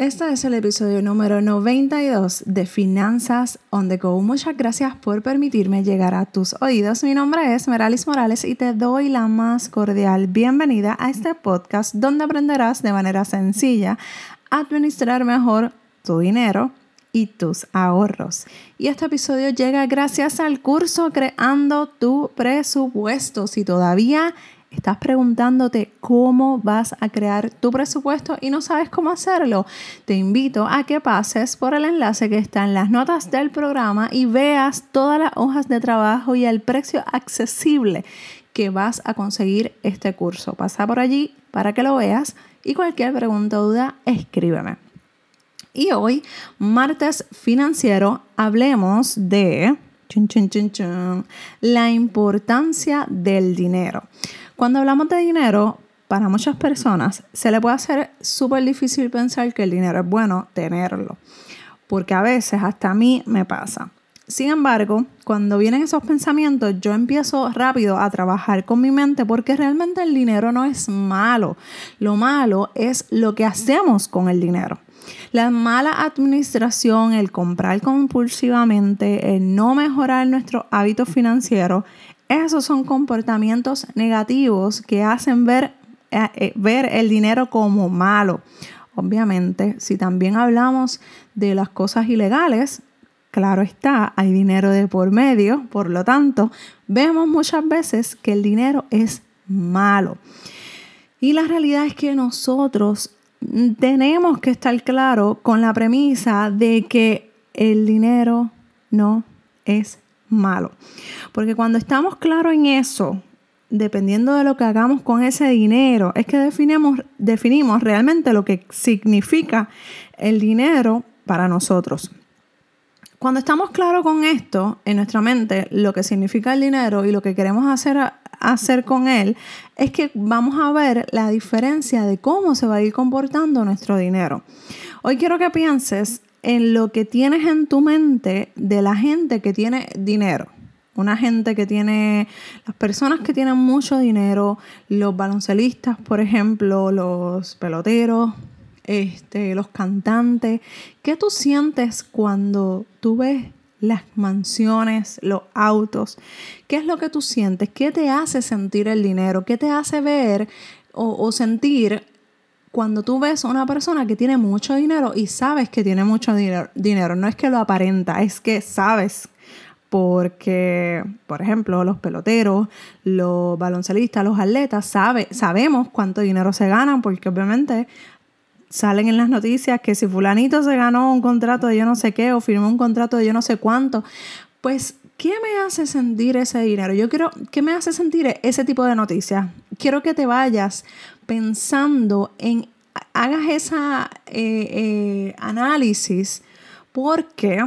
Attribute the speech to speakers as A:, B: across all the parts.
A: Este es el episodio número 92 de Finanzas on the Go. Muchas gracias por permitirme llegar a tus oídos. Mi nombre es Meralis Morales y te doy la más cordial bienvenida a este podcast donde aprenderás de manera sencilla a administrar mejor tu dinero y tus ahorros. Y este episodio llega gracias al curso Creando tu presupuesto. Si todavía estás preguntándote cómo vas a crear tu presupuesto y no sabes cómo hacerlo, te invito a que pases por el enlace que está en las notas del programa y veas todas las hojas de trabajo y el precio accesible que vas a conseguir este curso. Pasa por allí para que lo veas y cualquier pregunta o duda, escríbeme. Y hoy, martes financiero, hablemos de la importancia del dinero. Cuando hablamos de dinero, para muchas personas se le puede hacer súper difícil pensar que el dinero es bueno tenerlo, porque a veces hasta a mí me pasa. Sin embargo, cuando vienen esos pensamientos, yo empiezo rápido a trabajar con mi mente porque realmente el dinero no es malo. Lo malo es lo que hacemos con el dinero. La mala administración, el comprar compulsivamente, el no mejorar nuestros hábitos financieros, esos son comportamientos negativos que hacen ver, eh, eh, ver el dinero como malo. Obviamente, si también hablamos de las cosas ilegales, claro está, hay dinero de por medio, por lo tanto, vemos muchas veces que el dinero es malo. Y la realidad es que nosotros tenemos que estar claro con la premisa de que el dinero no es malo. Porque cuando estamos claros en eso, dependiendo de lo que hagamos con ese dinero, es que definimos, definimos realmente lo que significa el dinero para nosotros. Cuando estamos claros con esto en nuestra mente, lo que significa el dinero y lo que queremos hacer, hacer con él, es que vamos a ver la diferencia de cómo se va a ir comportando nuestro dinero. Hoy quiero que pienses en lo que tienes en tu mente de la gente que tiene dinero. Una gente que tiene, las personas que tienen mucho dinero, los baloncelistas, por ejemplo, los peloteros, este, los cantantes. ¿Qué tú sientes cuando tú ves las mansiones, los autos? ¿Qué es lo que tú sientes? ¿Qué te hace sentir el dinero? ¿Qué te hace ver o, o sentir cuando tú ves a una persona que tiene mucho dinero y sabes que tiene mucho dinero, no es que lo aparenta, es que sabes. Porque, por ejemplo, los peloteros, los baloncelistas, los atletas, sabe, sabemos cuánto dinero se ganan, porque obviamente salen en las noticias que si fulanito se ganó un contrato de yo no sé qué o firmó un contrato de yo no sé cuánto, pues ¿qué me hace sentir ese dinero? Yo quiero, ¿qué me hace sentir ese tipo de noticias? Quiero que te vayas pensando en, hagas esa eh, eh, análisis porque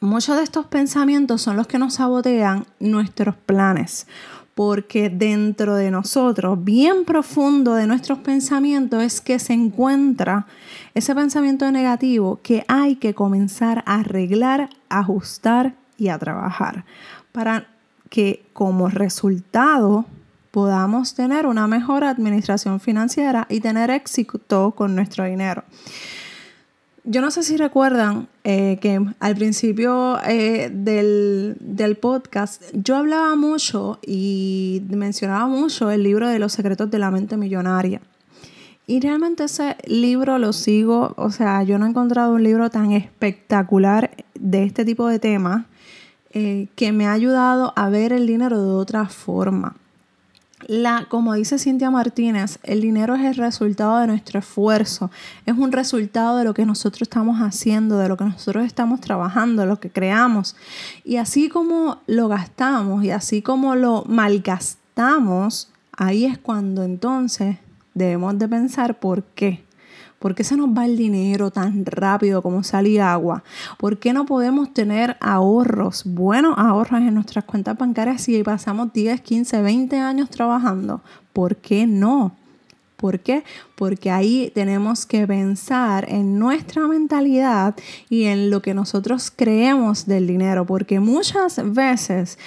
A: muchos de estos pensamientos son los que nos sabotean nuestros planes. Porque dentro de nosotros, bien profundo de nuestros pensamientos, es que se encuentra ese pensamiento negativo que hay que comenzar a arreglar, ajustar y a trabajar para que como resultado podamos tener una mejor administración financiera y tener éxito con nuestro dinero. Yo no sé si recuerdan eh, que al principio eh, del, del, podcast yo hablaba mucho y mencionaba mucho el libro de los secretos de la mente millonaria. Y realmente ese libro lo sigo, o sea, yo no he encontrado un libro tan espectacular de este tipo de temas eh, que me ha ayudado a ver el dinero de otra forma. La, como dice Cintia Martínez, el dinero es el resultado de nuestro esfuerzo, es un resultado de lo que nosotros estamos haciendo, de lo que nosotros estamos trabajando, lo que creamos. Y así como lo gastamos y así como lo malgastamos, ahí es cuando entonces debemos de pensar por qué. ¿Por qué se nos va el dinero tan rápido como sale agua? ¿Por qué no podemos tener ahorros, buenos ahorros en nuestras cuentas bancarias si pasamos 10, 15, 20 años trabajando? ¿Por qué no? ¿Por qué? Porque ahí tenemos que pensar en nuestra mentalidad y en lo que nosotros creemos del dinero, porque muchas veces,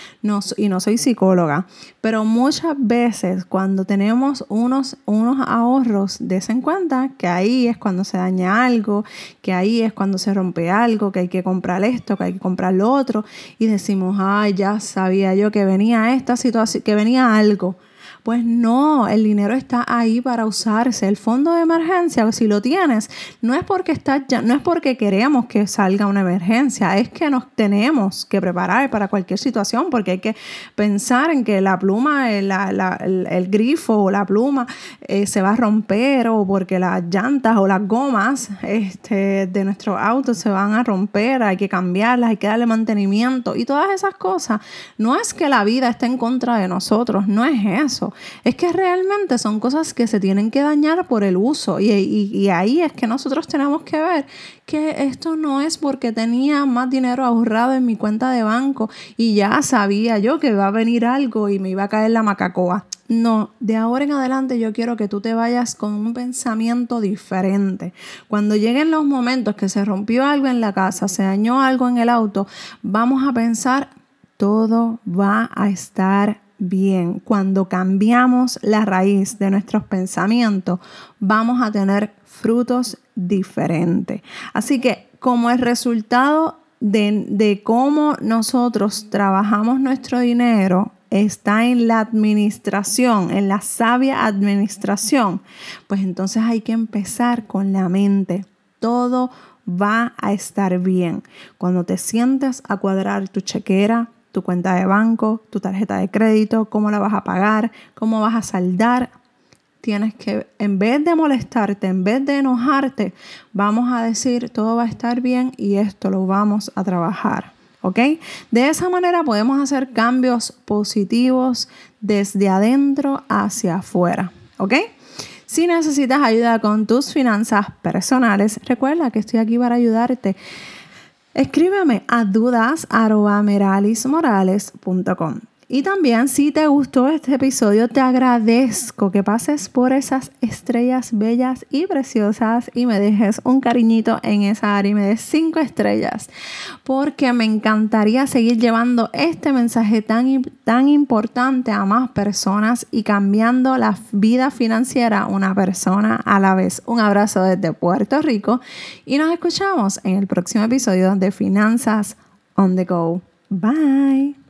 A: y no soy psicóloga, pero muchas veces cuando tenemos unos, unos ahorros, des en cuenta que ahí es cuando se daña algo, que ahí es cuando se rompe algo, que hay que comprar esto, que hay que comprar lo otro, y decimos, ay, ya sabía yo que venía esta situación, que venía algo pues no, el dinero está ahí para usarse. El fondo de emergencia, si lo tienes, no es porque está ya, no es porque queremos que salga una emergencia, es que nos tenemos que preparar para cualquier situación, porque hay que pensar en que la pluma, el, grifo o la pluma eh, se va a romper, o porque las llantas o las gomas este, de nuestro auto se van a romper, hay que cambiarlas, hay que darle mantenimiento y todas esas cosas. No es que la vida esté en contra de nosotros, no es eso. Es que realmente son cosas que se tienen que dañar por el uso. Y, ahí es que nosotros tenemos que ver que esto no es porque tenía más dinero ahorrado en mi cuenta de banco y ya sabía yo que iba a venir algo y me iba a caer la macacoa. No, de ahora en adelante yo quiero que tú te vayas con un pensamiento diferente. Cuando lleguen los momentos que se rompió algo en la casa, se dañó algo en el auto, vamos a pensar, todo va a estar bien, cuando cambiamos la raíz de nuestros pensamientos, vamos a tener frutos diferentes. Así que como el resultado de, de cómo nosotros trabajamos nuestro dinero, está en la administración, en la sabia administración, pues entonces hay que empezar con la mente. Todo va a estar bien. Cuando te sientes a cuadrar tu chequera, tu cuenta de banco, tu tarjeta de crédito, cómo la vas a pagar, cómo vas a saldar. Tienes que, en vez de molestarte, en vez de enojarte, vamos a decir, todo va a estar bien y esto lo vamos a trabajar. ¿Ok? De esa manera podemos hacer cambios positivos desde adentro hacia afuera. ¿Ok? Si necesitas ayuda con tus finanzas personales, recuerda que estoy aquí para ayudarte. Escríbeme a dudas.meralismorales.com. Y también si te gustó este episodio, te agradezco que pases por esas estrellas bellas y preciosas y me dejes un cariñito en esa área y me des cinco estrellas, porque me encantaría seguir llevando este mensaje tan, tan importante a más personas y cambiando la vida financiera una persona a la vez. Un abrazo desde Puerto Rico y nos escuchamos en el próximo episodio de Finanzas on the Go. Bye.